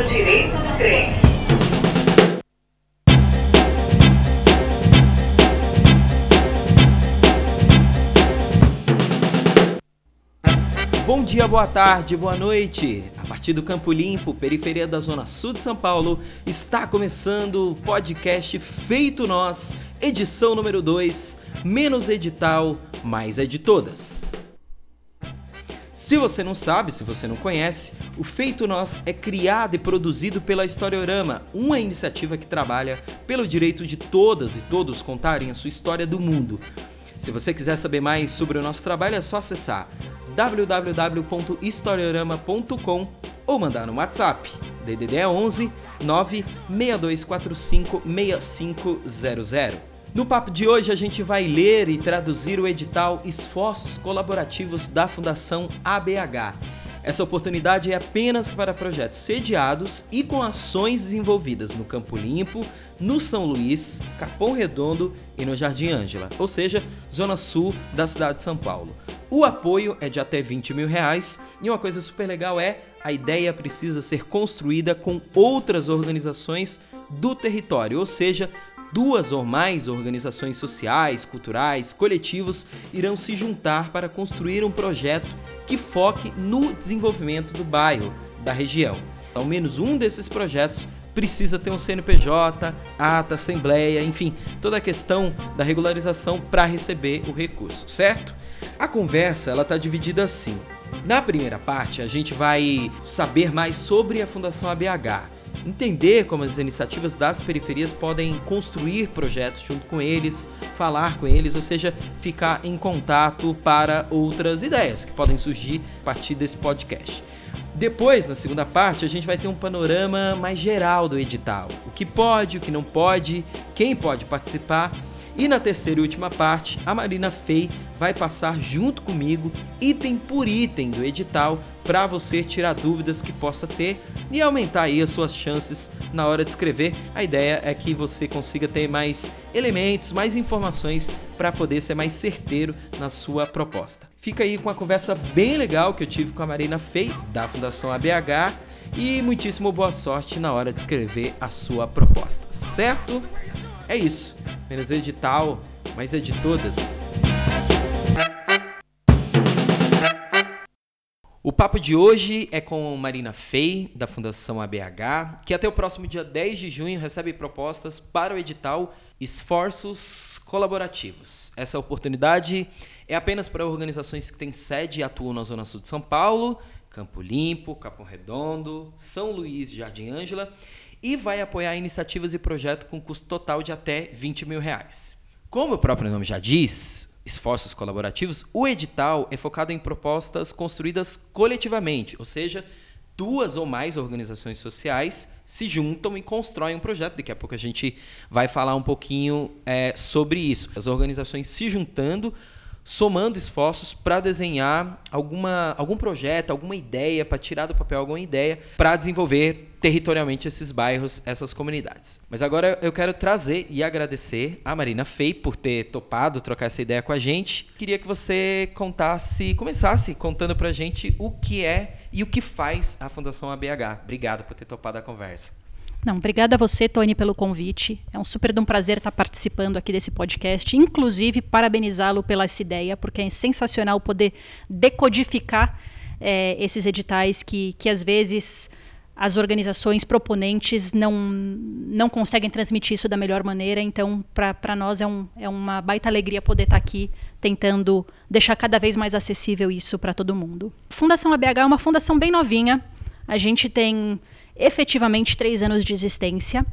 lado direito do trem. Bom dia, boa tarde, boa noite. A partir do Campo Limpo, periferia da Zona Sul de São Paulo, está começando o podcast Feito Nós, edição número 2, menos edital, mais é de todas. Se você não sabe, se você não conhece, o Feito Nós é criado e produzido pela Historiorama, uma iniciativa que trabalha pelo direito de todas e todos contarem a sua história do mundo. Se você quiser saber mais sobre o nosso trabalho, é só acessar www.historiorama.com ou mandar no WhatsApp DDD 11 96245 6500. No papo de hoje a gente vai ler e traduzir o edital Esforços Colaborativos da Fundação ABH. Essa oportunidade é apenas para projetos sediados e com ações desenvolvidas no Campo Limpo, no São Luís, Capão Redondo e no Jardim Ângela, ou seja, zona sul da cidade de São Paulo. O apoio é de até 20 mil reais e uma coisa super legal é a ideia precisa ser construída com outras organizações do território, ou seja, duas ou mais organizações sociais, culturais, coletivos irão se juntar para construir um projeto que foque no desenvolvimento do bairro, da região. Ao menos um desses projetos precisa ter um CNPJ, ata, assembleia, enfim, toda a questão da regularização para receber o recurso, certo? A conversa ela está dividida assim. Na primeira parte, a gente vai saber mais sobre a Fundação ABH entender como as iniciativas das periferias podem construir projetos junto com eles, falar com eles, ou seja, ficar em contato para outras ideias que podem surgir a partir desse podcast. Depois, na segunda parte, a gente vai ter um panorama mais geral do edital: o que pode, o que não pode, quem pode participar e na terceira e última parte, a Marina Fei vai passar junto comigo, item por item do edital, para você tirar dúvidas que possa ter e aumentar aí as suas chances na hora de escrever. A ideia é que você consiga ter mais elementos, mais informações para poder ser mais certeiro na sua proposta. Fica aí com uma conversa bem legal que eu tive com a Marina Fei, da Fundação ABH, e muitíssimo boa sorte na hora de escrever a sua proposta, certo? É isso. Menos edital, mas é de todas. O papo de hoje é com Marina Fei, da Fundação ABH, que até o próximo dia 10 de junho recebe propostas para o edital Esforços Colaborativos. Essa oportunidade é apenas para organizações que têm sede e atuam na Zona Sul de São Paulo, Campo Limpo, Capão Redondo, São Luís, Jardim Ângela e vai apoiar iniciativas e projetos com custo total de até 20 mil reais. Como o próprio nome já diz, esforços colaborativos, o edital é focado em propostas construídas coletivamente, ou seja, duas ou mais organizações sociais se juntam e constroem um projeto. Daqui a pouco a gente vai falar um pouquinho é, sobre isso. As organizações se juntando somando esforços para desenhar alguma, algum projeto, alguma ideia, para tirar do papel alguma ideia, para desenvolver territorialmente esses bairros, essas comunidades. Mas agora eu quero trazer e agradecer a Marina Fei por ter topado trocar essa ideia com a gente. Queria que você contasse, começasse contando para a gente o que é e o que faz a Fundação ABH. Obrigado por ter topado a conversa. Não, obrigada a você, Tony, pelo convite. É um super um prazer estar participando aqui desse podcast. Inclusive, parabenizá-lo pela essa ideia, porque é sensacional poder decodificar é, esses editais que, que às vezes as organizações proponentes não, não conseguem transmitir isso da melhor maneira. Então, para nós é, um, é uma baita alegria poder estar aqui tentando deixar cada vez mais acessível isso para todo mundo. Fundação ABH é uma fundação bem novinha. A gente tem efetivamente três anos de existência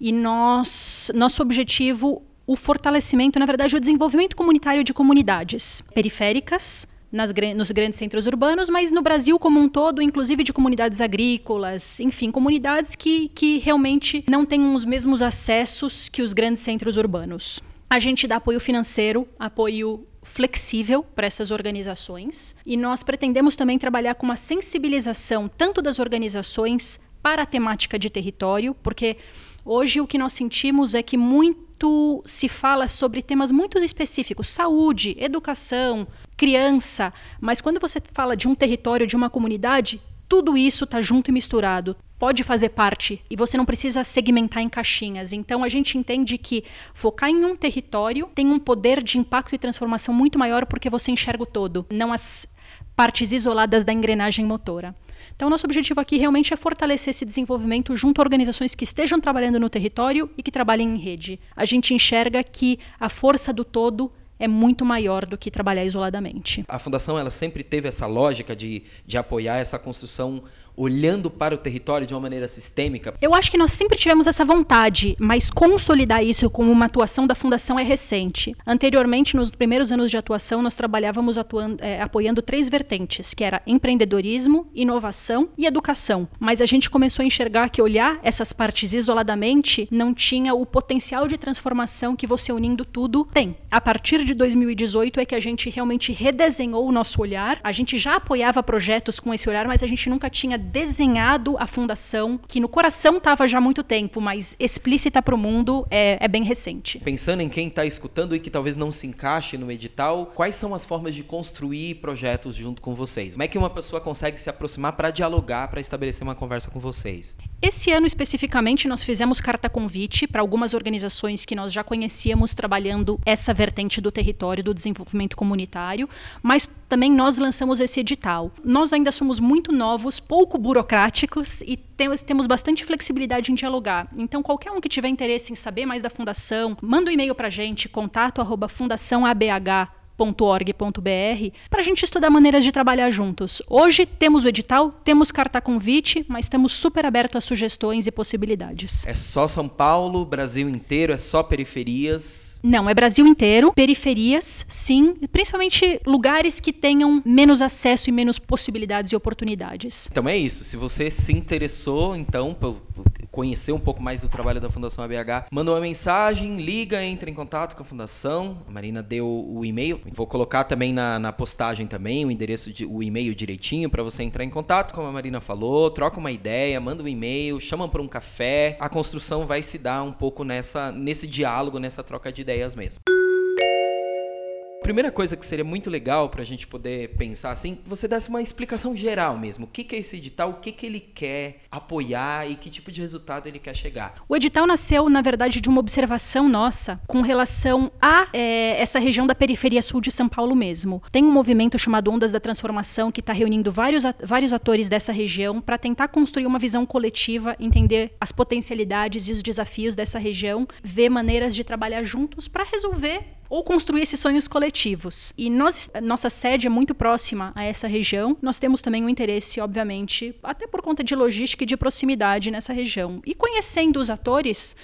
e nós, nosso objetivo, o fortalecimento, na verdade, o desenvolvimento comunitário de comunidades periféricas, nas, nos grandes centros urbanos, mas no Brasil como um todo, inclusive de comunidades agrícolas, enfim, comunidades que, que realmente não têm os mesmos acessos que os grandes centros urbanos. A gente dá apoio financeiro, apoio flexível para essas organizações e nós pretendemos também trabalhar com uma sensibilização tanto das organizações para a temática de território, porque hoje o que nós sentimos é que muito se fala sobre temas muito específicos, saúde, educação, criança, mas quando você fala de um território, de uma comunidade, tudo isso está junto e misturado pode fazer parte e você não precisa segmentar em caixinhas. Então a gente entende que focar em um território tem um poder de impacto e transformação muito maior porque você enxerga o todo, não as partes isoladas da engrenagem motora. Então, nosso objetivo aqui realmente é fortalecer esse desenvolvimento junto a organizações que estejam trabalhando no território e que trabalhem em rede. A gente enxerga que a força do todo é muito maior do que trabalhar isoladamente. A fundação ela sempre teve essa lógica de, de apoiar essa construção olhando para o território de uma maneira sistêmica? Eu acho que nós sempre tivemos essa vontade, mas consolidar isso como uma atuação da Fundação é recente. Anteriormente, nos primeiros anos de atuação, nós trabalhávamos atuando, é, apoiando três vertentes, que era empreendedorismo, inovação e educação. Mas a gente começou a enxergar que olhar essas partes isoladamente não tinha o potencial de transformação que você unindo tudo tem. A partir de 2018 é que a gente realmente redesenhou o nosso olhar. A gente já apoiava projetos com esse olhar, mas a gente nunca tinha desenhado a fundação, que no coração estava já há muito tempo, mas explícita para o mundo é, é, bem recente. Pensando em quem está escutando e que talvez não se encaixe no edital, quais são as formas de construir projetos junto com vocês? Como é que uma pessoa consegue se aproximar para dialogar, para estabelecer uma conversa com vocês? Esse ano especificamente nós fizemos carta convite para algumas organizações que nós já conhecíamos trabalhando essa vertente do território do desenvolvimento comunitário, mas também nós lançamos esse edital. Nós ainda somos muito novos, pouco burocráticos e temos, temos bastante flexibilidade em dialogar. Então, qualquer um que tiver interesse em saber mais da fundação, manda um e-mail para a gente, contato arroba fundaçãoabh www.org.br para a gente estudar maneiras de trabalhar juntos. Hoje temos o edital, temos carta convite, mas estamos super abertos a sugestões e possibilidades. É só São Paulo, Brasil inteiro, é só periferias? Não, é Brasil inteiro, periferias, sim, principalmente lugares que tenham menos acesso e menos possibilidades e oportunidades. Então é isso. Se você se interessou, então, conhecer um pouco mais do trabalho da Fundação ABH, manda uma mensagem, liga, entra em contato com a Fundação. A Marina deu o e-mail. Vou colocar também na, na postagem também o endereço, de, o e-mail direitinho para você entrar em contato, como a Marina falou, troca uma ideia, manda um e-mail, chama para um café. A construção vai se dar um pouco nessa, nesse diálogo, nessa troca de ideias mesmo primeira coisa que seria muito legal para a gente poder pensar assim, você desse uma explicação geral mesmo. O que, que é esse edital, o que, que ele quer apoiar e que tipo de resultado ele quer chegar. O edital nasceu, na verdade, de uma observação nossa com relação a é, essa região da periferia sul de São Paulo mesmo. Tem um movimento chamado Ondas da Transformação que está reunindo vários, vários atores dessa região para tentar construir uma visão coletiva, entender as potencialidades e os desafios dessa região, ver maneiras de trabalhar juntos para resolver ou construir esses sonhos coletivos. E nós, nossa sede é muito próxima a essa região. Nós temos também um interesse, obviamente, até por conta de logística e de proximidade nessa região. E conhecendo os atores,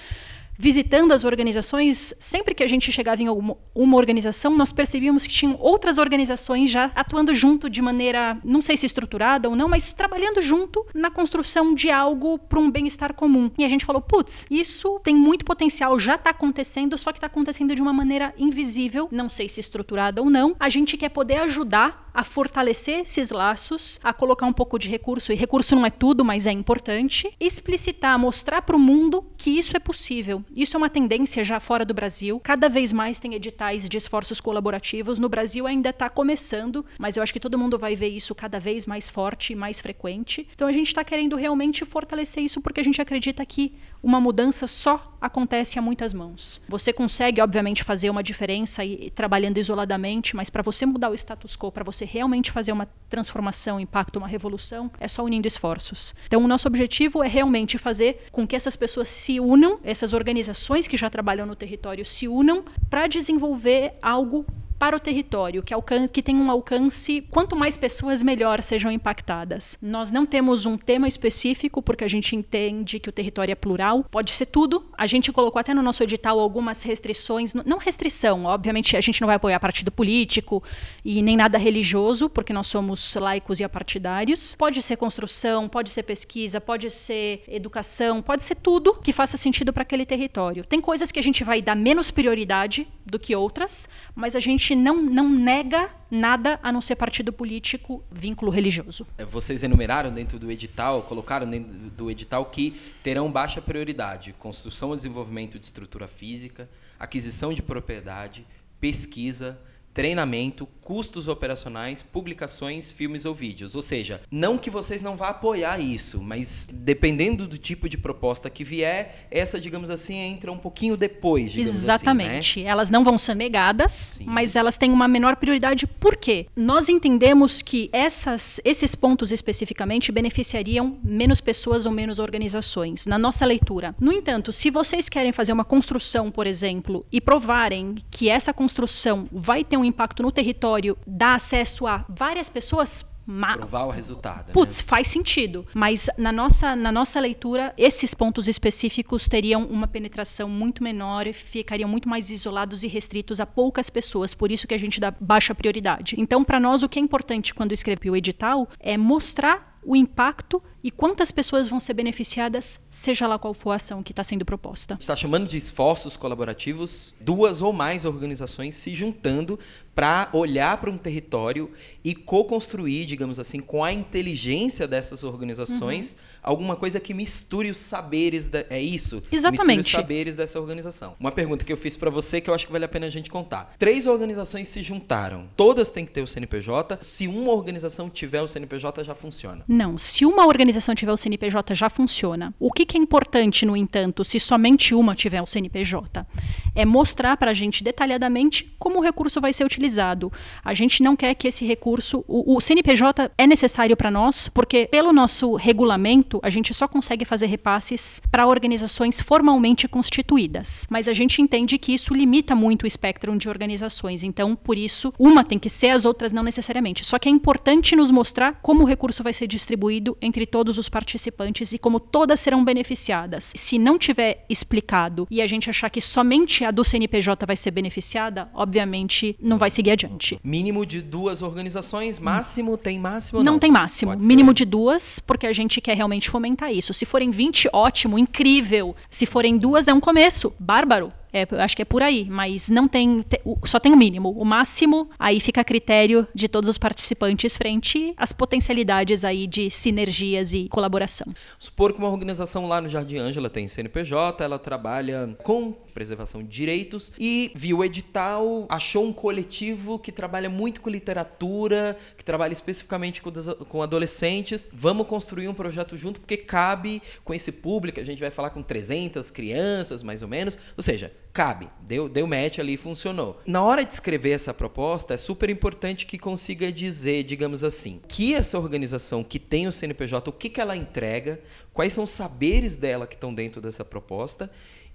visitando as organizações, sempre que a gente chegava em alguma, uma organização, nós percebíamos que tinham outras organizações já atuando junto de maneira, não sei se estruturada ou não, mas trabalhando junto na construção de algo para um bem-estar comum. E a gente falou, putz, isso tem muito potencial, já está acontecendo, só que está acontecendo de uma maneira invisível, não sei se estruturada ou não. A gente quer poder ajudar a fortalecer esses laços, a colocar um pouco de recurso, e recurso não é tudo, mas é importante, explicitar, mostrar para o mundo que isso é possível. Isso é uma tendência já fora do Brasil. Cada vez mais tem editais de esforços colaborativos. No Brasil ainda está começando, mas eu acho que todo mundo vai ver isso cada vez mais forte e mais frequente. Então a gente está querendo realmente fortalecer isso porque a gente acredita que uma mudança só acontece a muitas mãos. Você consegue, obviamente, fazer uma diferença e, trabalhando isoladamente, mas para você mudar o status quo, para você realmente fazer uma transformação, impacto, uma revolução, é só unindo esforços. Então, o nosso objetivo é realmente fazer com que essas pessoas se unam, essas organizações que já trabalham no território se unam para desenvolver algo para o território, que, que tem um alcance, quanto mais pessoas, melhor sejam impactadas. Nós não temos um tema específico, porque a gente entende que o território é plural, pode ser tudo. A gente colocou até no nosso edital algumas restrições, não restrição, obviamente a gente não vai apoiar partido político e nem nada religioso, porque nós somos laicos e apartidários. Pode ser construção, pode ser pesquisa, pode ser educação, pode ser tudo que faça sentido para aquele território. Tem coisas que a gente vai dar menos prioridade do que outras, mas a gente não, não nega nada a não ser partido político, vínculo religioso. É, vocês enumeraram dentro do edital, colocaram dentro do edital que terão baixa prioridade: construção e desenvolvimento de estrutura física, aquisição de propriedade, pesquisa, treinamento, custos operacionais, publicações, filmes ou vídeos. Ou seja, não que vocês não vá apoiar isso, mas dependendo do tipo de proposta que vier, essa, digamos assim, entra um pouquinho depois, digamos Exatamente. Assim, né? Elas não vão ser negadas, Sim. mas elas têm uma menor prioridade. Por quê? Nós entendemos que essas, esses pontos especificamente beneficiariam menos pessoas ou menos organizações, na nossa leitura. No entanto, se vocês querem fazer uma construção, por exemplo, e provarem que essa construção vai ter um um impacto no território dá acesso a várias pessoas, Ma Provar o resultado. Né? Putz, né? faz sentido. Mas na nossa, na nossa leitura, esses pontos específicos teriam uma penetração muito menor, ficariam muito mais isolados e restritos a poucas pessoas. Por isso que a gente dá baixa prioridade. Então, para nós, o que é importante quando escrevi o edital é mostrar o impacto e quantas pessoas vão ser beneficiadas, seja lá qual for a ação que está sendo proposta. Está chamando de esforços colaborativos duas ou mais organizações se juntando para olhar para um território e co-construir, digamos assim, com a inteligência dessas organizações, uhum. alguma coisa que misture os saberes. Da, é isso? Exatamente. Misture os saberes dessa organização. Uma pergunta que eu fiz para você que eu acho que vale a pena a gente contar. Três organizações se juntaram. Todas têm que ter o CNPJ. Se uma organização tiver o CNPJ, já funciona. Não. Se uma organização tiver o CNPJ, já funciona. O que, que é importante, no entanto, se somente uma tiver o CNPJ? É mostrar para a gente detalhadamente como o recurso vai ser utilizado utilizado. A gente não quer que esse recurso. O, o CNPJ é necessário para nós, porque, pelo nosso regulamento, a gente só consegue fazer repasses para organizações formalmente constituídas. Mas a gente entende que isso limita muito o espectro de organizações. Então, por isso, uma tem que ser, as outras não necessariamente. Só que é importante nos mostrar como o recurso vai ser distribuído entre todos os participantes e como todas serão beneficiadas. Se não tiver explicado e a gente achar que somente a do CNPJ vai ser beneficiada, obviamente não vai seguir adiante. Mínimo de duas organizações, máximo tem máximo? Não, não tem máximo. Pode Mínimo ser. de duas, porque a gente quer realmente fomentar isso. Se forem 20, ótimo, incrível. Se forem duas, é um começo. Bárbaro. É, acho que é por aí, mas não tem, te, só tem o mínimo. O máximo aí fica a critério de todos os participantes frente às potencialidades aí de sinergias e colaboração. Supor que uma organização lá no Jardim Ângela tem CNPJ, ela trabalha com preservação de direitos e viu o edital, achou um coletivo que trabalha muito com literatura, que trabalha especificamente com, com adolescentes. Vamos construir um projeto junto porque cabe com esse público, a gente vai falar com 300 crianças, mais ou menos. Ou seja, cabe. Deu, deu match ali e funcionou. Na hora de escrever essa proposta, é super importante que consiga dizer, digamos assim, que essa organização que tem o CNPJ, o que, que ela entrega, quais são os saberes dela que estão dentro dessa proposta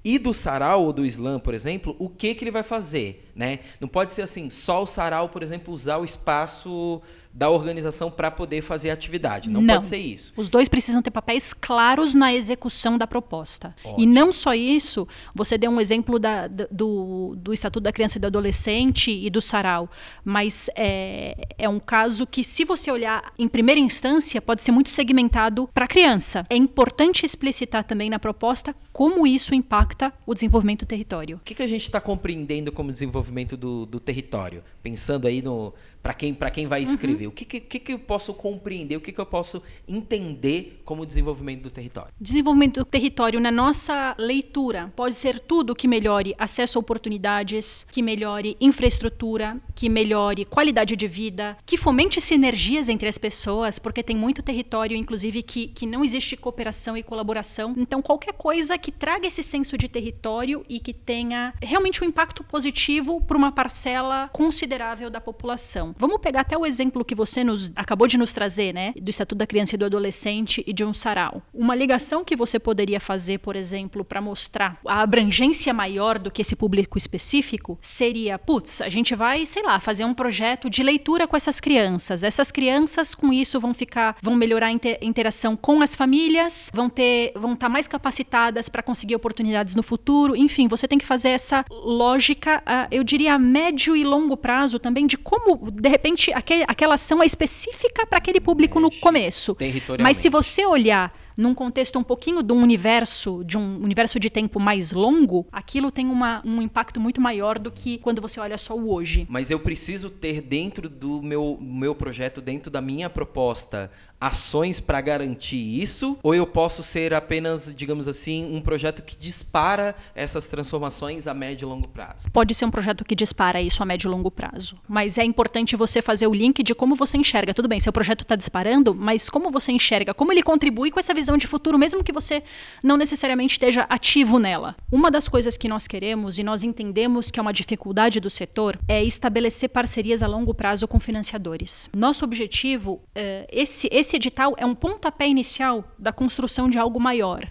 e do sarau ou do slam, por exemplo, o que, que ele vai fazer, né? Não pode ser assim, só o sarau, por exemplo, usar o espaço da organização para poder fazer a atividade. Não, não, pode ser isso. Os dois precisam ter papéis claros na execução da proposta. Ótimo. E não só isso, você deu um exemplo da, do, do Estatuto da Criança e do Adolescente e do Sarau, mas é, é um caso que, se você olhar em primeira instância, pode ser muito segmentado para a criança. É importante explicitar também na proposta como isso impacta o desenvolvimento do território. O que, que a gente está compreendendo como desenvolvimento do, do território? Pensando aí no para quem, quem vai escrever? Uhum. O que, que, que eu posso compreender, o que, que eu posso entender como desenvolvimento do território? Desenvolvimento do território, na nossa leitura, pode ser tudo que melhore acesso a oportunidades, que melhore infraestrutura, que melhore qualidade de vida, que fomente sinergias entre as pessoas, porque tem muito território, inclusive, que, que não existe cooperação e colaboração. Então, qualquer coisa que traga esse senso de território e que tenha realmente um impacto positivo para uma parcela considerável da população. Vamos pegar até o exemplo que você nos acabou de nos trazer, né, do Estatuto da Criança e do Adolescente e de um sarau. Uma ligação que você poderia fazer, por exemplo, para mostrar a abrangência maior do que esse público específico, seria, putz, a gente vai, sei lá, fazer um projeto de leitura com essas crianças. Essas crianças com isso vão ficar, vão melhorar a interação com as famílias, vão ter, vão estar tá mais capacitadas para conseguir oportunidades no futuro. Enfim, você tem que fazer essa lógica, eu diria a médio e longo prazo também de como de repente, aquele, aquela ação é específica para aquele público no começo. Mas se você olhar num contexto um pouquinho de um universo, de um universo de tempo mais longo, aquilo tem uma, um impacto muito maior do que quando você olha só o hoje. Mas eu preciso ter dentro do meu, meu projeto, dentro da minha proposta, ações para garantir isso? Ou eu posso ser apenas, digamos assim, um projeto que dispara essas transformações a médio e longo prazo? Pode ser um projeto que dispara isso a médio e longo prazo. Mas é importante você fazer o link de como você enxerga. Tudo bem, seu projeto está disparando, mas como você enxerga, como ele contribui com essa visão de futuro, mesmo que você não necessariamente esteja ativo nela. Uma das coisas que nós queremos e nós entendemos que é uma dificuldade do setor é estabelecer parcerias a longo prazo com financiadores. Nosso objetivo, eh, esse, esse edital é um pontapé inicial da construção de algo maior.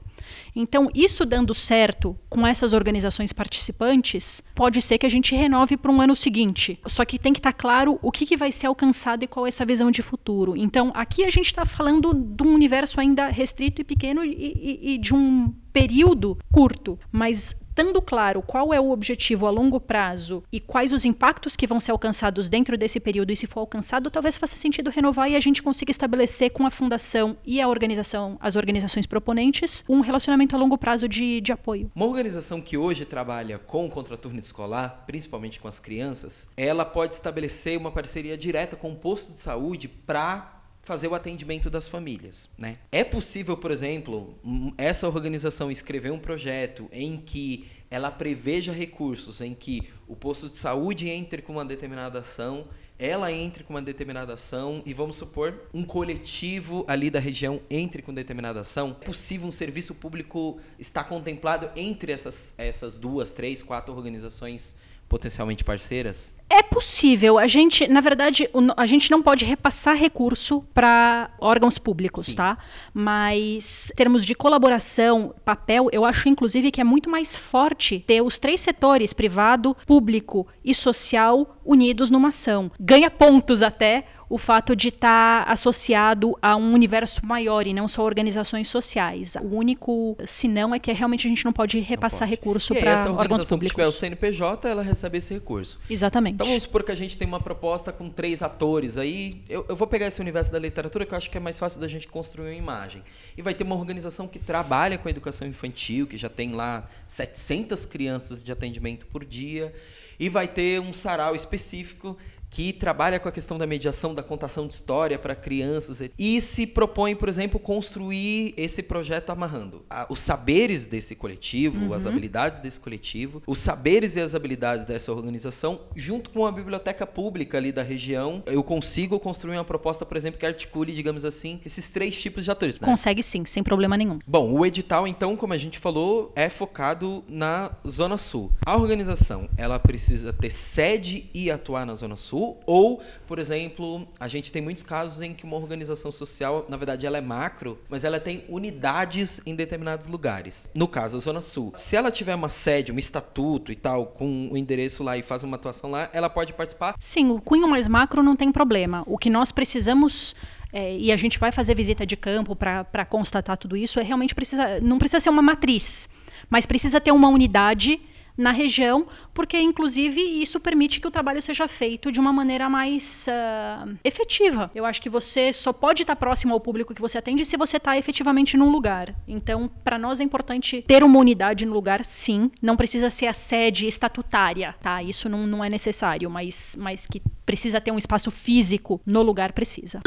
Então, isso dando certo com essas organizações participantes, pode ser que a gente renove para um ano seguinte. Só que tem que estar tá claro o que, que vai ser alcançado e qual é essa visão de futuro. Então, aqui a gente está falando de um universo ainda restrito e pequeno e, e, e de um período curto, mas estando claro qual é o objetivo a longo prazo e quais os impactos que vão ser alcançados dentro desse período, e se for alcançado, talvez faça sentido renovar e a gente consiga estabelecer com a fundação e a organização, as organizações proponentes, um relacionamento a longo prazo de, de apoio. Uma organização que hoje trabalha com o contraturno escolar, principalmente com as crianças, ela pode estabelecer uma parceria direta com o posto de saúde para fazer o atendimento das famílias. Né? É possível, por exemplo, essa organização escrever um projeto em que ela preveja recursos, em que o posto de saúde entre com uma determinada ação, ela entre com uma determinada ação e vamos supor um coletivo ali da região entre com determinada ação. É possível um serviço público estar contemplado entre essas, essas duas, três, quatro organizações potencialmente parceiras? É possível. A gente, na verdade, a gente não pode repassar recurso para órgãos públicos, Sim. tá? Mas, em termos de colaboração, papel, eu acho, inclusive, que é muito mais forte ter os três setores, privado, público e social, unidos numa ação. Ganha pontos até o fato de estar tá associado a um universo maior e não só organizações sociais. O único senão é que realmente a gente não pode repassar não pode. recurso para órgãos públicos. Se tiver o CNPJ, ela recebe esse recurso. Exatamente. Então vamos supor que a gente tem uma proposta com três atores. Aí eu, eu vou pegar esse universo da literatura que eu acho que é mais fácil da gente construir uma imagem. E vai ter uma organização que trabalha com a educação infantil, que já tem lá 700 crianças de atendimento por dia. E vai ter um sarau específico que trabalha com a questão da mediação, da contação de história para crianças e se propõe, por exemplo, construir esse projeto amarrando os saberes desse coletivo, uhum. as habilidades desse coletivo, os saberes e as habilidades dessa organização, junto com a biblioteca pública ali da região. Eu consigo construir uma proposta, por exemplo, que articule, digamos assim, esses três tipos de atores. Né? Consegue sim, sem problema nenhum. Bom, o edital, então, como a gente falou, é focado na Zona Sul. A organização, ela precisa ter sede e atuar na Zona Sul Sul, ou, por exemplo, a gente tem muitos casos em que uma organização social, na verdade, ela é macro, mas ela tem unidades em determinados lugares. No caso, a Zona Sul. Se ela tiver uma sede, um estatuto e tal, com o um endereço lá e faz uma atuação lá, ela pode participar? Sim, o cunho mais macro não tem problema. O que nós precisamos é, e a gente vai fazer visita de campo para constatar tudo isso, é realmente precisa, não precisa ser uma matriz, mas precisa ter uma unidade na região, porque inclusive isso permite que o trabalho seja feito de uma maneira mais uh, efetiva. Eu acho que você só pode estar próximo ao público que você atende se você está efetivamente num lugar. Então, para nós é importante ter uma unidade no lugar, sim. Não precisa ser a sede estatutária, tá? Isso não, não é necessário, mas, mas que precisa ter um espaço físico no lugar, precisa.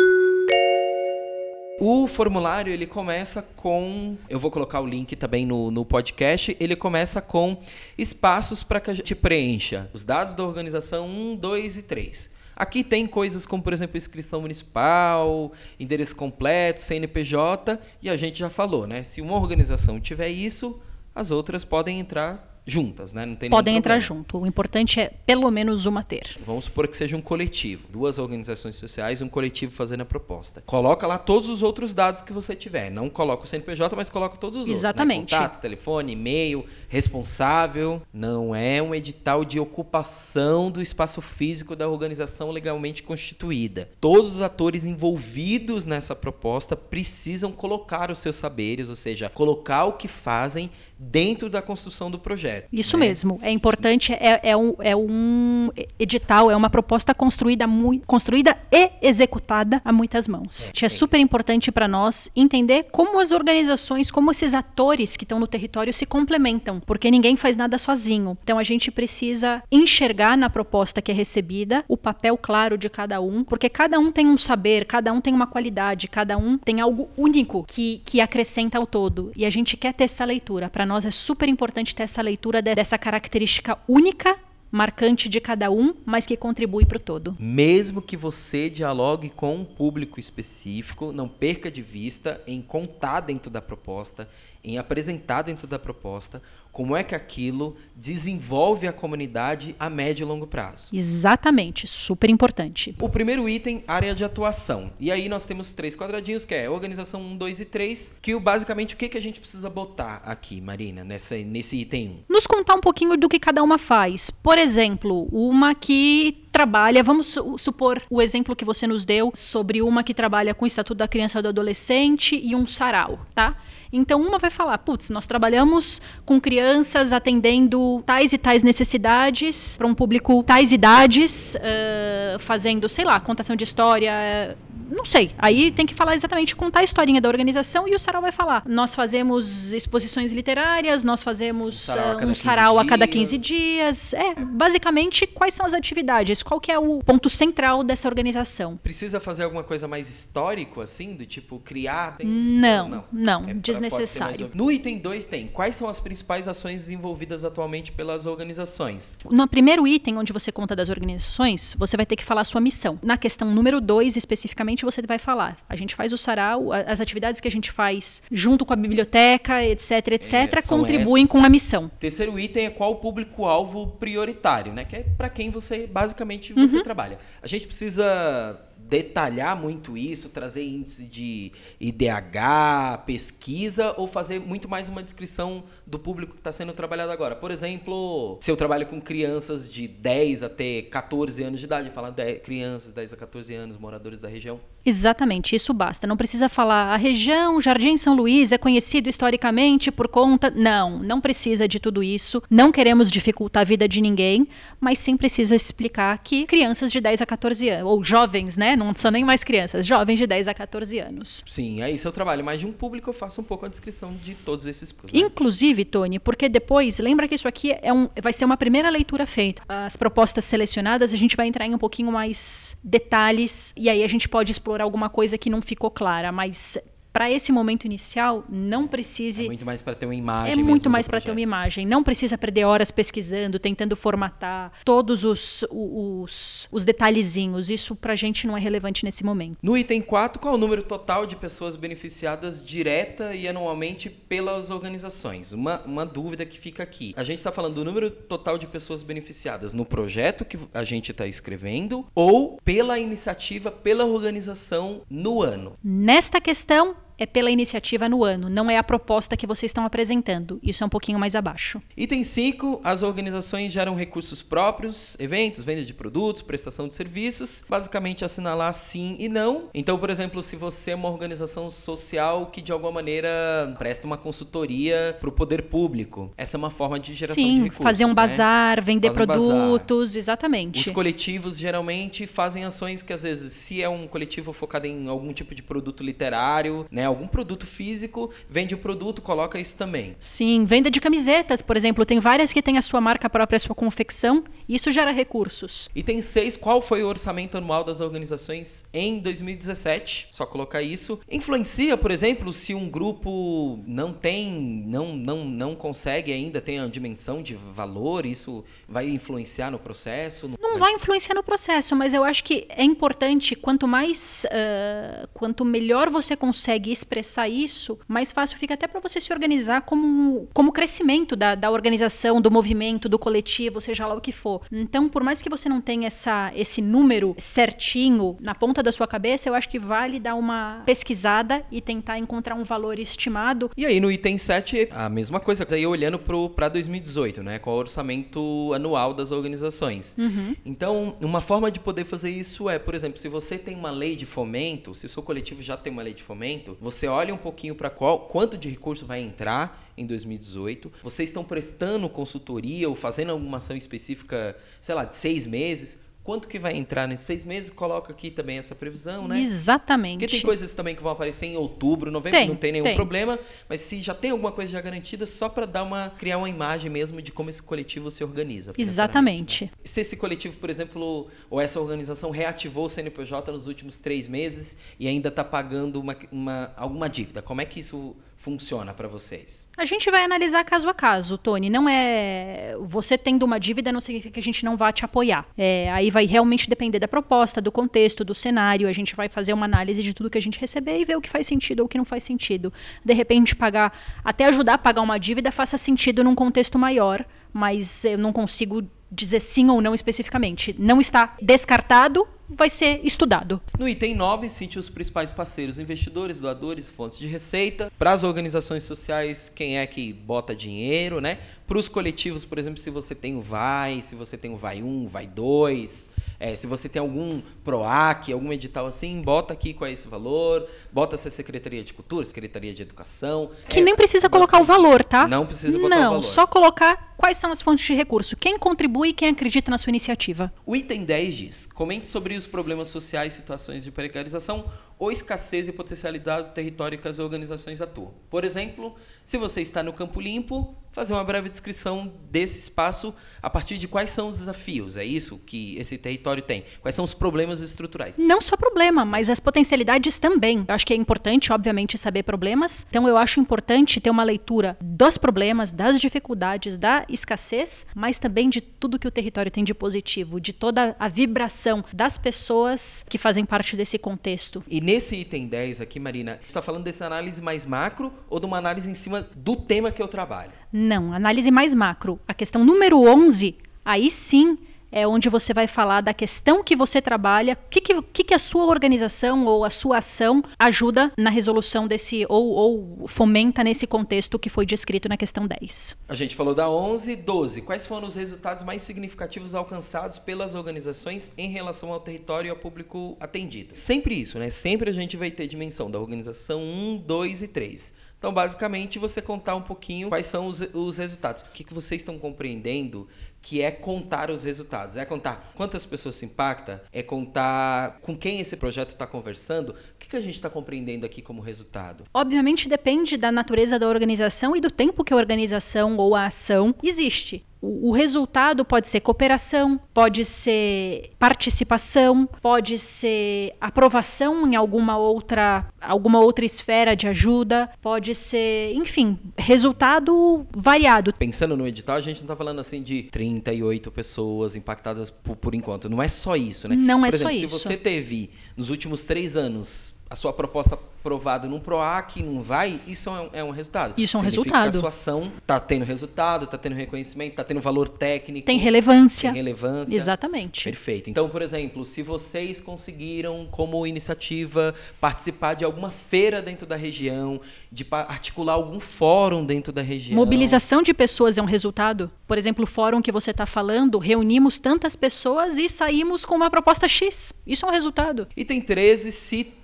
O formulário ele começa com, eu vou colocar o link também no, no podcast, ele começa com espaços para que a gente preencha os dados da organização 1, 2 e 3. Aqui tem coisas como, por exemplo, inscrição municipal, endereço completo, CNPJ, e a gente já falou, né? Se uma organização tiver isso, as outras podem entrar juntas, né? Não tem Podem entrar junto. O importante é pelo menos uma ter. Vamos supor que seja um coletivo, duas organizações sociais, um coletivo fazendo a proposta. Coloca lá todos os outros dados que você tiver. Não coloca o CNPJ, mas coloca todos os Exatamente. outros. Né? Contato, telefone, e-mail, responsável. Não é um edital de ocupação do espaço físico da organização legalmente constituída. Todos os atores envolvidos nessa proposta precisam colocar os seus saberes, ou seja, colocar o que fazem dentro da construção do projeto. Isso né? mesmo. É importante, é, é, um, é um edital, é uma proposta construída, construída e executada a muitas mãos. É, é super importante para nós entender como as organizações, como esses atores que estão no território se complementam, porque ninguém faz nada sozinho. Então a gente precisa enxergar na proposta que é recebida o papel claro de cada um, porque cada um tem um saber, cada um tem uma qualidade, cada um tem algo único que, que acrescenta ao todo. E a gente quer ter essa leitura para nós é super importante ter essa leitura dessa característica única marcante de cada um, mas que contribui para o todo. Mesmo que você dialogue com um público específico, não perca de vista em contar dentro da proposta, em apresentar dentro da proposta como é que aquilo desenvolve a comunidade a médio e longo prazo. Exatamente, super importante. O primeiro item, área de atuação. E aí nós temos três quadradinhos, que é organização 1, 2 e 3, que basicamente o que, que a gente precisa botar aqui, Marina, nessa, nesse item 1? Nos contar um pouquinho do que cada uma faz. Por exemplo, uma que trabalha, vamos supor o exemplo que você nos deu sobre uma que trabalha com o Estatuto da Criança e do Adolescente e um sarau, tá? Então, uma vai falar: putz, nós trabalhamos com crianças atendendo tais e tais necessidades para um público tais idades, uh, fazendo, sei lá, contação de história, não sei. Aí tem que falar exatamente, contar a historinha da organização e o sarau vai falar. Nós fazemos exposições literárias, nós fazemos um sarau a cada 15 dias. É, basicamente, quais são as atividades? Qual que é o ponto central dessa organização? Precisa fazer alguma coisa mais histórico, assim? Do tipo, criar? Tem... Não, não, não é, desnecessário. No item 2 tem, quais são as principais ações desenvolvidas atualmente pelas organizações? No primeiro item, onde você conta das organizações, você vai ter que falar a sua missão. Na questão número 2, especificamente, você vai falar. A gente faz o sarau, as atividades que a gente faz junto com a biblioteca, etc, etc, é, contribuem essas. com a missão. Terceiro item é qual o público-alvo prioritário, né? Que é para quem você, basicamente, você uhum. trabalha. A gente precisa detalhar muito isso, trazer índice de IDH, pesquisa, ou fazer muito mais uma descrição do público que está sendo trabalhado agora? Por exemplo, se eu trabalho com crianças de 10 até 14 anos de idade, falar de crianças 10 a 14 anos, moradores da região. Exatamente, isso basta. Não precisa falar a região Jardim São Luís é conhecido historicamente por conta. Não, não precisa de tudo isso. Não queremos dificultar a vida de ninguém, mas sim precisa explicar que crianças de 10 a 14 anos, ou jovens, né? não são nem mais crianças, jovens de 10 a 14 anos. Sim, aí se eu trabalho mais de um público, eu faço um pouco a descrição de todos esses públicos. Né? Inclusive, Tony, porque depois, lembra que isso aqui é um, vai ser uma primeira leitura feita. As propostas selecionadas, a gente vai entrar em um pouquinho mais detalhes, e aí a gente pode explorar alguma coisa que não ficou clara, mas para esse momento inicial, não precise. É muito mais para ter uma imagem. É muito mais para ter uma imagem. Não precisa perder horas pesquisando, tentando formatar todos os, os, os detalhezinhos. Isso para a gente não é relevante nesse momento. No item 4, qual é o número total de pessoas beneficiadas direta e anualmente pelas organizações? Uma, uma dúvida que fica aqui. A gente está falando do número total de pessoas beneficiadas no projeto que a gente está escrevendo ou pela iniciativa, pela organização no ano? Nesta questão, é pela iniciativa no ano, não é a proposta que vocês estão apresentando. Isso é um pouquinho mais abaixo. Item 5, as organizações geram recursos próprios, eventos, venda de produtos, prestação de serviços, basicamente assinalar sim e não. Então, por exemplo, se você é uma organização social que de alguma maneira presta uma consultoria para o poder público, essa é uma forma de geração sim, de recursos. fazer um né? bazar, vender fazer produtos, um bazar. exatamente. Os coletivos geralmente fazem ações que às vezes, se é um coletivo focado em algum tipo de produto literário, né, algum produto físico, vende o produto, coloca isso também. Sim, venda de camisetas, por exemplo, tem várias que têm a sua marca própria, a sua confecção, isso gera recursos. Item 6, qual foi o orçamento anual das organizações em 2017? Só colocar isso. Influencia, por exemplo, se um grupo não tem, não, não, não consegue ainda ter a dimensão de valor, isso vai influenciar no processo? Não vai influenciar no processo, mas eu acho que é importante, quanto mais, uh, quanto melhor você consegue expressar isso, mais fácil fica até para você se organizar como, como crescimento da, da organização, do movimento, do coletivo, seja lá o que for. Então, por mais que você não tenha essa, esse número certinho na ponta da sua cabeça, eu acho que vale dar uma pesquisada e tentar encontrar um valor estimado. E aí, no item 7, a mesma coisa. Aí, olhando para 2018, né? Qual é o orçamento anual das organizações. Uhum. Então, uma forma de poder fazer isso é, por exemplo, se você tem uma lei de fomento, se o seu coletivo já tem uma lei de fomento, você olha um pouquinho para qual quanto de recurso vai entrar em 2018. Vocês estão prestando consultoria ou fazendo alguma ação específica, sei lá, de seis meses? Quanto que vai entrar nesses seis meses? Coloca aqui também essa previsão, né? Exatamente. Porque tem coisas também que vão aparecer em outubro, novembro, tem, não tem nenhum tem. problema. Mas se já tem alguma coisa já garantida, só para dar uma criar uma imagem mesmo de como esse coletivo se organiza. Exatamente. Né? Se esse coletivo, por exemplo, ou essa organização reativou o CNPJ nos últimos três meses e ainda está pagando uma, uma, alguma dívida, como é que isso funciona para vocês? A gente vai analisar caso a caso, Tony. Não é você tendo uma dívida não significa que a gente não vá te apoiar. É, aí vai realmente depender da proposta, do contexto, do cenário. A gente vai fazer uma análise de tudo que a gente receber e ver o que faz sentido ou o que não faz sentido. De repente pagar, até ajudar a pagar uma dívida faça sentido num contexto maior, mas eu não consigo dizer sim ou não especificamente. Não está descartado, vai ser estudado. No item 9, cite os principais parceiros, investidores, doadores, fontes de receita. Para as organizações sociais, quem é que bota dinheiro, né? Para os coletivos, por exemplo, se você tem o VAI, se você tem o VAI 1, VAI 2, é, se você tem algum PROAC, algum edital assim, bota aqui qual é esse valor, bota se é Secretaria de Cultura, Secretaria de Educação. Que é, nem precisa colocar o valor, tá? Não precisa botar não, o valor. Não, só colocar quais são as fontes de recurso, quem contribui e quem acredita na sua iniciativa. O item 10 diz: comente sobre os problemas sociais, situações de precarização ou escassez e potencialidade do território que as organizações atuam. Por exemplo, se você está no Campo Limpo, fazer uma breve descrição desse espaço a partir de quais são os desafios. É isso que esse território tem. Quais são os problemas estruturais? Não só problema, mas as potencialidades também. Eu acho que é importante, obviamente, saber problemas. Então, eu acho importante ter uma leitura dos problemas, das dificuldades, da escassez, mas também de tudo que o território tem de positivo, de toda a vibração das pessoas que fazem parte desse contexto. E nesse item 10 aqui, Marina, você está falando dessa análise mais macro ou de uma análise em cima do tema que eu trabalho? Não, análise mais macro. A questão número 11, aí sim é onde você vai falar da questão que você trabalha, o que, que, que, a sua organização ou a sua ação ajuda na resolução desse, ou, ou, fomenta nesse contexto que foi descrito na questão 10. A gente falou da 11, 12. Quais foram os resultados mais significativos alcançados pelas organizações em relação ao território e ao público atendido? Sempre isso, né? Sempre a gente vai ter dimensão da organização 1, 2 e 3. Então, basicamente, você contar um pouquinho quais são os, os resultados. O que, que vocês estão compreendendo que é contar os resultados. É contar quantas pessoas se impacta, é contar com quem esse projeto está conversando. O que, que a gente está compreendendo aqui como resultado? Obviamente depende da natureza da organização e do tempo que a organização ou a ação existe. O, resultado pode ser cooperação, pode ser participação, pode ser aprovação em alguma outra, alguma outra esfera de ajuda, pode ser, enfim, resultado variado. Pensando no edital, a gente não está falando assim de 38 pessoas impactadas por, por enquanto. Não é só isso, né? Não por é exemplo, só isso. Se você teve nos últimos três anos a sua proposta aprovada num PROAC não vai, isso é um, é um resultado. Isso é um Significa resultado. Que a sua ação está tendo resultado, está tendo reconhecimento, está tendo valor técnico. Tem relevância. Tem relevância. Exatamente. Perfeito. Então, por exemplo, se vocês conseguiram, como iniciativa, participar de alguma feira dentro da região, de articular algum fórum dentro da região. Mobilização de pessoas é um resultado. Por exemplo, o fórum que você está falando, reunimos tantas pessoas e saímos com uma proposta X. Isso é um resultado. E tem 13 se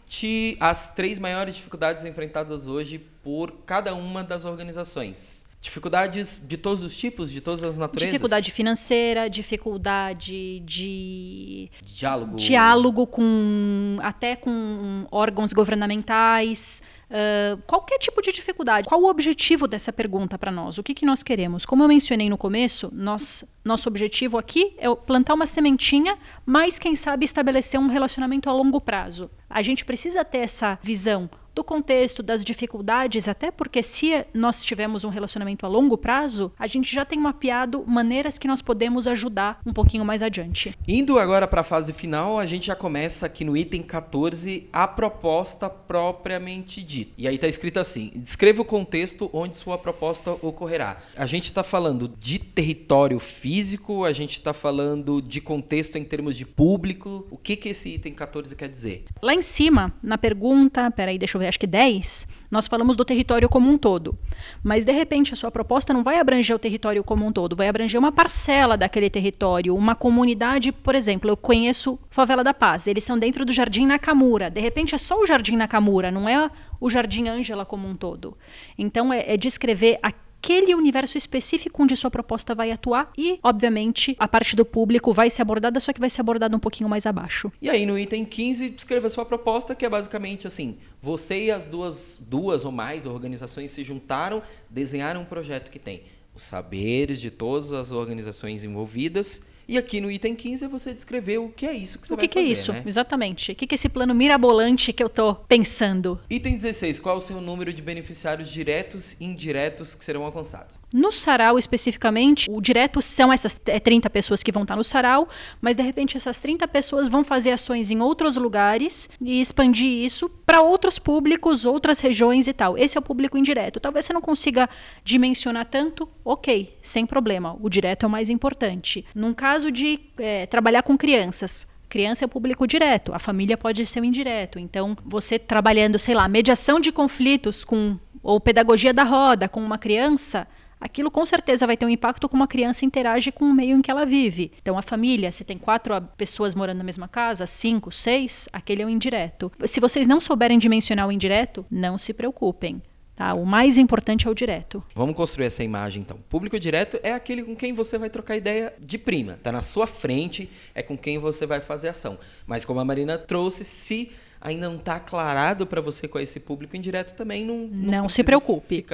as três maiores dificuldades enfrentadas hoje por cada uma das organizações. Dificuldades de todos os tipos, de todas as naturezas? Dificuldade financeira, dificuldade de diálogo, diálogo com até com órgãos governamentais, uh, qualquer tipo de dificuldade. Qual o objetivo dessa pergunta para nós? O que, que nós queremos? Como eu mencionei no começo, nós, nosso objetivo aqui é plantar uma sementinha, mas quem sabe estabelecer um relacionamento a longo prazo. A gente precisa ter essa visão do contexto, das dificuldades, até porque se nós tivermos um relacionamento a longo prazo, a gente já tem mapeado maneiras que nós podemos ajudar um pouquinho mais adiante. Indo agora para a fase final, a gente já começa aqui no item 14, a proposta propriamente dita. E aí está escrito assim: descreva o contexto onde sua proposta ocorrerá. A gente está falando de território físico, a gente está falando de contexto em termos de público. O que, que esse item 14 quer dizer? Lá em cima, na pergunta, peraí, deixa eu ver acho que 10, nós falamos do território como um todo. Mas, de repente, a sua proposta não vai abranger o território como um todo, vai abranger uma parcela daquele território, uma comunidade, por exemplo, eu conheço Favela da Paz, eles estão dentro do Jardim Nakamura. De repente, é só o Jardim Nakamura, não é o Jardim Ângela como um todo. Então, é, é descrever a aquele universo específico onde sua proposta vai atuar e, obviamente, a parte do público vai ser abordada, só que vai ser abordada um pouquinho mais abaixo. E aí no item 15, escreva sua proposta, que é basicamente assim, você e as duas, duas ou mais organizações se juntaram, desenharam um projeto que tem os saberes de todas as organizações envolvidas e aqui no item 15 é você descrever o que é isso que você o que vai que fazer. é isso? Né? Exatamente. O que, que é esse plano mirabolante que eu estou pensando? Item 16. Qual o seu número de beneficiários diretos e indiretos que serão alcançados? No sarau, especificamente, o direto são essas é, 30 pessoas que vão estar no sarau, mas de repente essas 30 pessoas vão fazer ações em outros lugares e expandir isso para outros públicos, outras regiões e tal. Esse é o público indireto. Talvez você não consiga dimensionar tanto, ok, sem problema. O direto é o mais importante. Num caso caso de é, trabalhar com crianças, criança é o público direto, a família pode ser o indireto. Então, você trabalhando, sei lá, mediação de conflitos com ou pedagogia da roda com uma criança, aquilo com certeza vai ter um impacto como a criança interage com o meio em que ela vive. Então, a família, se tem quatro pessoas morando na mesma casa, cinco, seis, aquele é o indireto. Se vocês não souberem dimensionar o indireto, não se preocupem. Tá? O mais importante é o direto. Vamos construir essa imagem então. Público direto é aquele com quem você vai trocar ideia de prima. Está na sua frente, é com quem você vai fazer ação. Mas como a Marina trouxe, se ainda não está aclarado para você com esse público indireto também não não, não se preocupe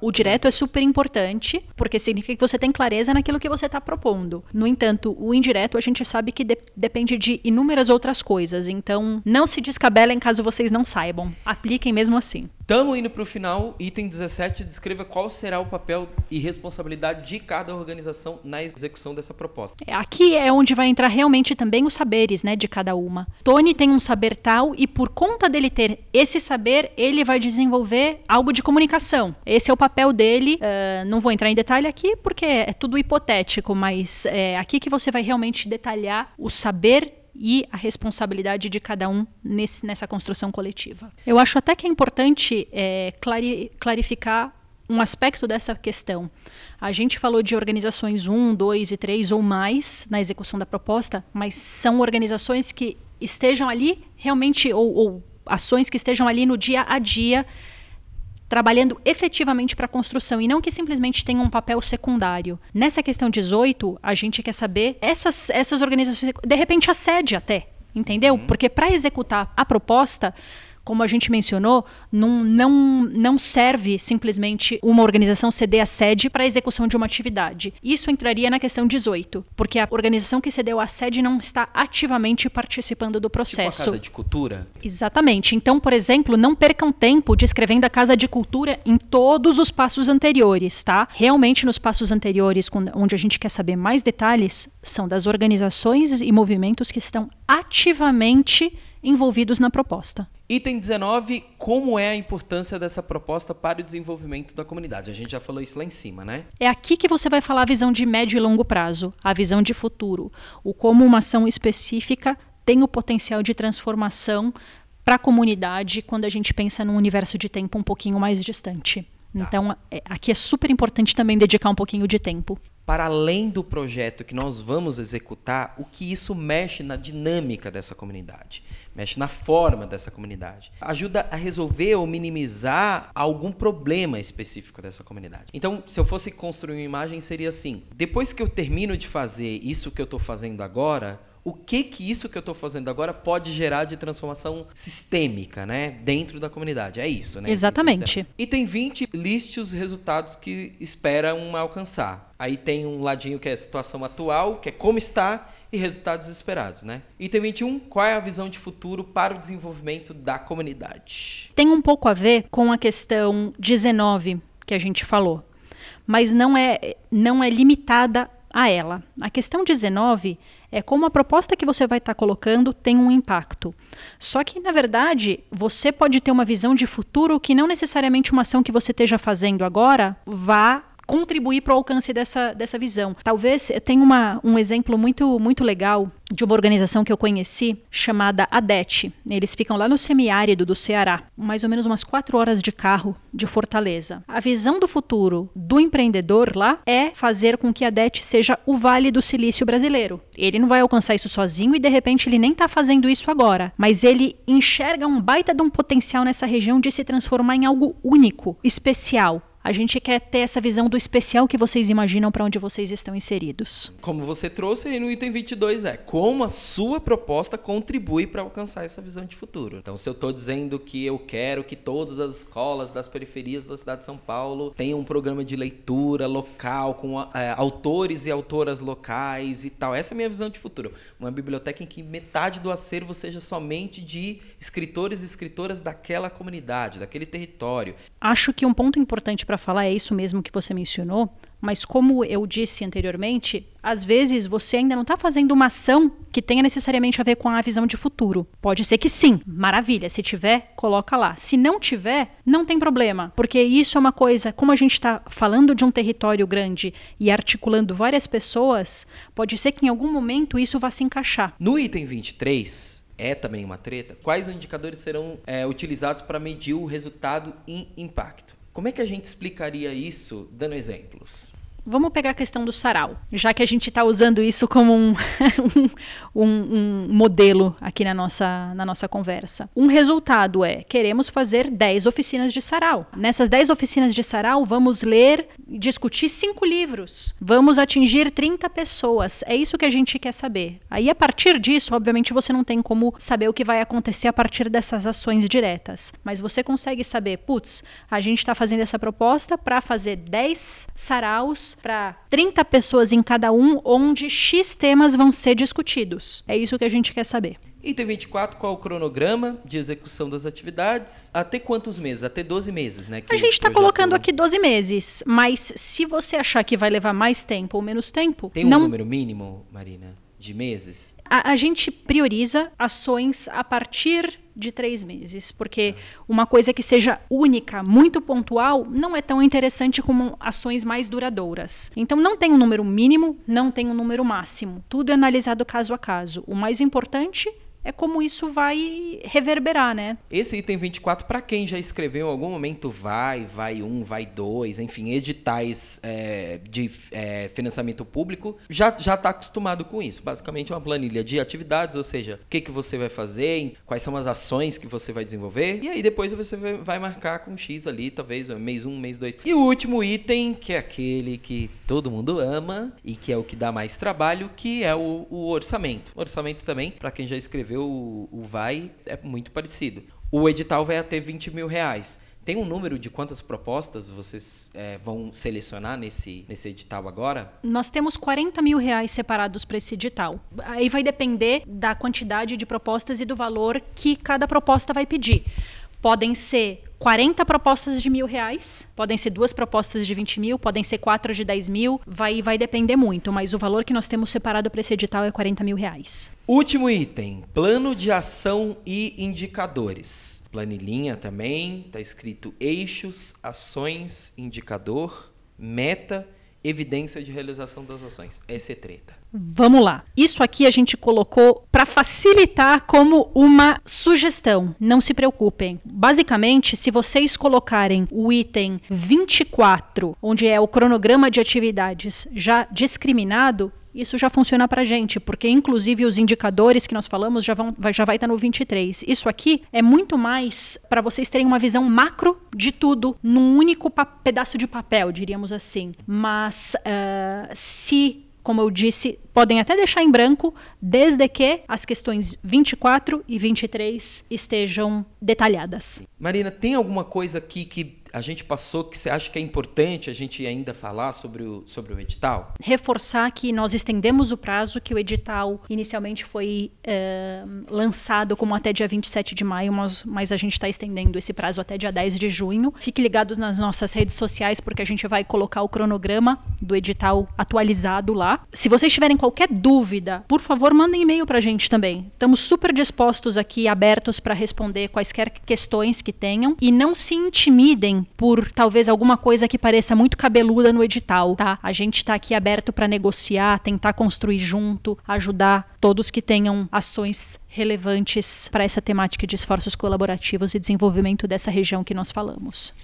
o direto é super importante porque significa que você tem clareza naquilo que você está propondo no entanto o indireto a gente sabe que de depende de inúmeras outras coisas então não se descabelem caso vocês não saibam apliquem mesmo assim Estamos indo para o final. Item 17, descreva qual será o papel e responsabilidade de cada organização na execução dessa proposta. É, aqui é onde vai entrar realmente também os saberes né, de cada uma. Tony tem um saber tal e por conta dele ter esse saber, ele vai desenvolver algo de comunicação. Esse é o papel dele. Uh, não vou entrar em detalhe aqui porque é tudo hipotético, mas é aqui que você vai realmente detalhar o saber e a responsabilidade de cada um nesse, nessa construção coletiva. Eu acho até que é importante é, clari, clarificar um aspecto dessa questão. A gente falou de organizações 1, 2 e 3 ou mais na execução da proposta, mas são organizações que estejam ali realmente, ou, ou ações que estejam ali no dia a dia trabalhando efetivamente para a construção e não que simplesmente tenham um papel secundário. Nessa questão 18, a gente quer saber essas, essas organizações, de repente a sede até, entendeu? Uhum. Porque para executar a proposta, como a gente mencionou, não, não, não serve simplesmente uma organização ceder a sede para a execução de uma atividade. Isso entraria na questão 18, porque a organização que cedeu a sede não está ativamente participando do processo. Tipo a Casa de Cultura? Exatamente. Então, por exemplo, não percam tempo descrevendo a Casa de Cultura em todos os passos anteriores, tá? Realmente, nos passos anteriores, onde a gente quer saber mais detalhes, são das organizações e movimentos que estão ativamente envolvidos na proposta. Item 19, como é a importância dessa proposta para o desenvolvimento da comunidade? A gente já falou isso lá em cima, né? É aqui que você vai falar a visão de médio e longo prazo, a visão de futuro, o como uma ação específica tem o potencial de transformação para a comunidade quando a gente pensa num universo de tempo um pouquinho mais distante. Tá. Então, é, aqui é super importante também dedicar um pouquinho de tempo. Para além do projeto que nós vamos executar, o que isso mexe na dinâmica dessa comunidade? Mexe na forma dessa comunidade. Ajuda a resolver ou minimizar algum problema específico dessa comunidade. Então, se eu fosse construir uma imagem, seria assim: depois que eu termino de fazer isso que eu estou fazendo agora, o que que isso que eu estou fazendo agora pode gerar de transformação sistêmica, né, dentro da comunidade. É isso, né? Exatamente. E tem 20 liste os resultados que esperam alcançar. Aí tem um ladinho que é a situação atual, que é como está, e resultados esperados, né? Item 21, qual é a visão de futuro para o desenvolvimento da comunidade? Tem um pouco a ver com a questão 19 que a gente falou, mas não é, não é limitada a ela. A questão 19 é como a proposta que você vai estar tá colocando tem um impacto. Só que, na verdade, você pode ter uma visão de futuro que não necessariamente uma ação que você esteja fazendo agora vá contribuir para o alcance dessa, dessa visão. Talvez tem uma, um exemplo muito, muito legal de uma organização que eu conheci chamada ADET. Eles ficam lá no semiárido do Ceará, mais ou menos umas quatro horas de carro de Fortaleza. A visão do futuro do empreendedor lá é fazer com que a ADET seja o Vale do Silício brasileiro. Ele não vai alcançar isso sozinho e de repente ele nem está fazendo isso agora, mas ele enxerga um baita de um potencial nessa região de se transformar em algo único, especial, a gente quer ter essa visão do especial que vocês imaginam para onde vocês estão inseridos. Como você trouxe aí no item 22 é como a sua proposta contribui para alcançar essa visão de futuro. Então, se eu estou dizendo que eu quero que todas as escolas das periferias da cidade de São Paulo tenham um programa de leitura local com é, autores e autoras locais e tal, essa é a minha visão de futuro. Uma biblioteca em que metade do acervo seja somente de escritores e escritoras daquela comunidade, daquele território. Acho que um ponto importante para falar é isso mesmo que você mencionou, mas como eu disse anteriormente, às vezes você ainda não está fazendo uma ação que tenha necessariamente a ver com a visão de futuro. Pode ser que sim, maravilha. Se tiver, coloca lá. Se não tiver, não tem problema, porque isso é uma coisa, como a gente está falando de um território grande e articulando várias pessoas, pode ser que em algum momento isso vá se encaixar. No item 23, é também uma treta, quais indicadores serão é, utilizados para medir o resultado em impacto? Como é que a gente explicaria isso dando exemplos? Vamos pegar a questão do sarau, já que a gente está usando isso como um, um, um, modelo aqui na nossa, na nossa conversa. Um resultado é: queremos fazer 10 oficinas de sarau. Nessas 10 oficinas de sarau, vamos ler discutir cinco livros. Vamos atingir 30 pessoas. É isso que a gente quer saber. Aí, a partir disso, obviamente, você não tem como saber o que vai acontecer a partir dessas ações diretas. Mas você consegue saber, putz, a gente está fazendo essa proposta para fazer 10 saraus para 30 pessoas em cada um, onde X temas vão ser discutidos. É isso que a gente quer saber. Item 24, qual o cronograma de execução das atividades? Até quantos meses? Até 12 meses, né? a gente está colocando aqui 12 meses, mas se você achar que vai levar mais tempo ou menos tempo. Tem um não... número mínimo, Marina, de meses? A, a gente prioriza ações a partir de três meses, porque uma coisa que seja única, muito pontual, não é tão interessante como ações mais duradouras. Então não tem um número mínimo, não tem um número máximo. Tudo é analisado caso a caso. O mais importante é como isso vai reverberar, né? Esse item 24, para quem já escreveu em algum momento vai, vai um, vai dois, enfim, editais é, de é, financiamento público, já já está acostumado com isso. Basicamente é uma planilha de atividades, ou seja, o que, que você vai fazer, quais são as ações que você vai desenvolver, e aí depois você vai marcar com X ali, talvez mês um, mês dois. E o último item, que é aquele que todo mundo ama e que é o que dá mais trabalho, que é o, o orçamento. Orçamento também, para quem já escreveu o, o Vai é muito parecido. O edital vai até 20 mil reais. Tem um número de quantas propostas vocês é, vão selecionar nesse, nesse edital agora? Nós temos 40 mil reais separados para esse edital. Aí vai depender da quantidade de propostas e do valor que cada proposta vai pedir. Podem ser 40 propostas de mil reais, podem ser duas propostas de 20 mil, podem ser quatro de 10 mil, vai, vai depender muito, mas o valor que nós temos separado para esse edital é 40 mil reais. Último item: plano de ação e indicadores. Planilhinha também, está escrito eixos, ações, indicador, meta evidência de realização das ações. Essa é treta. Vamos lá. Isso aqui a gente colocou para facilitar como uma sugestão. Não se preocupem. Basicamente, se vocês colocarem o item 24, onde é o cronograma de atividades já discriminado, isso já funciona para a gente, porque inclusive os indicadores que nós falamos já, vão, já vai estar no 23. Isso aqui é muito mais para vocês terem uma visão macro de tudo num único pedaço de papel, diríamos assim. Mas uh, se como eu disse, podem até deixar em branco, desde que as questões 24 e 23 estejam detalhadas. Marina, tem alguma coisa aqui que a gente passou que você acha que é importante a gente ainda falar sobre o, sobre o edital? Reforçar que nós estendemos o prazo, que o edital inicialmente foi é, lançado como até dia 27 de maio, mas, mas a gente está estendendo esse prazo até dia 10 de junho. Fique ligado nas nossas redes sociais, porque a gente vai colocar o cronograma do edital atualizado lá. Se vocês tiverem qualquer dúvida, por favor, mandem e-mail para a gente também. Estamos super dispostos aqui, abertos para responder quaisquer questões que tenham. E não se intimidem por talvez alguma coisa que pareça muito cabeluda no edital, tá? A gente está aqui aberto para negociar, tentar construir junto, ajudar todos que tenham ações relevantes para essa temática de esforços colaborativos e desenvolvimento dessa região que nós falamos.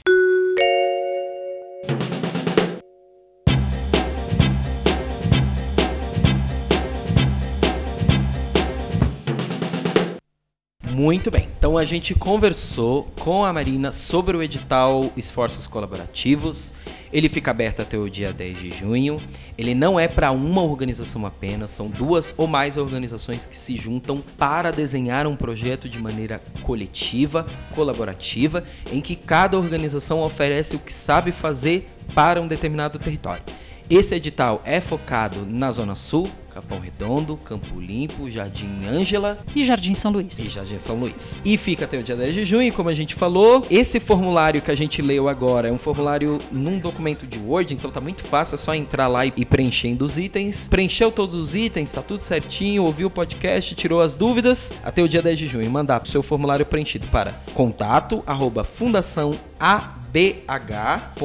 Muito bem. Então a gente conversou com a Marina sobre o edital Esforços Colaborativos. Ele fica aberto até o dia 10 de junho. Ele não é para uma organização apenas, são duas ou mais organizações que se juntam para desenhar um projeto de maneira coletiva, colaborativa, em que cada organização oferece o que sabe fazer para um determinado território. Esse edital é focado na Zona Sul, Capão Redondo, Campo Limpo, Jardim Ângela e Jardim São Luís. E Jardim São Luís. E fica até o dia 10 de junho, como a gente falou. Esse formulário que a gente leu agora é um formulário num documento de Word, então tá muito fácil, é só entrar lá e preenchendo os itens. Preencheu todos os itens, tá tudo certinho, ouviu o podcast, tirou as dúvidas, até o dia 10 de junho. Mandar o seu formulário preenchido para contato arroba fundação a bh.org.br.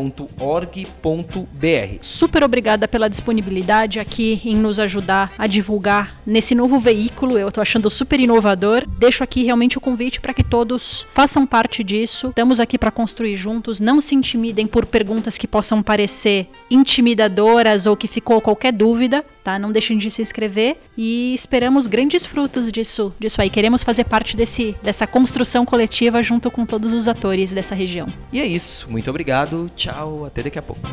Super obrigada pela disponibilidade aqui em nos ajudar a divulgar nesse novo veículo. Eu estou achando super inovador. Deixo aqui realmente o convite para que todos façam parte disso. Estamos aqui para construir juntos. Não se intimidem por perguntas que possam parecer intimidadoras ou que ficou qualquer dúvida, tá? Não deixem de se inscrever e esperamos grandes frutos disso, disso aí. Queremos fazer parte desse, dessa construção coletiva junto com todos os atores dessa região. E é isso. Muito obrigado. Tchau. Até daqui a pouco.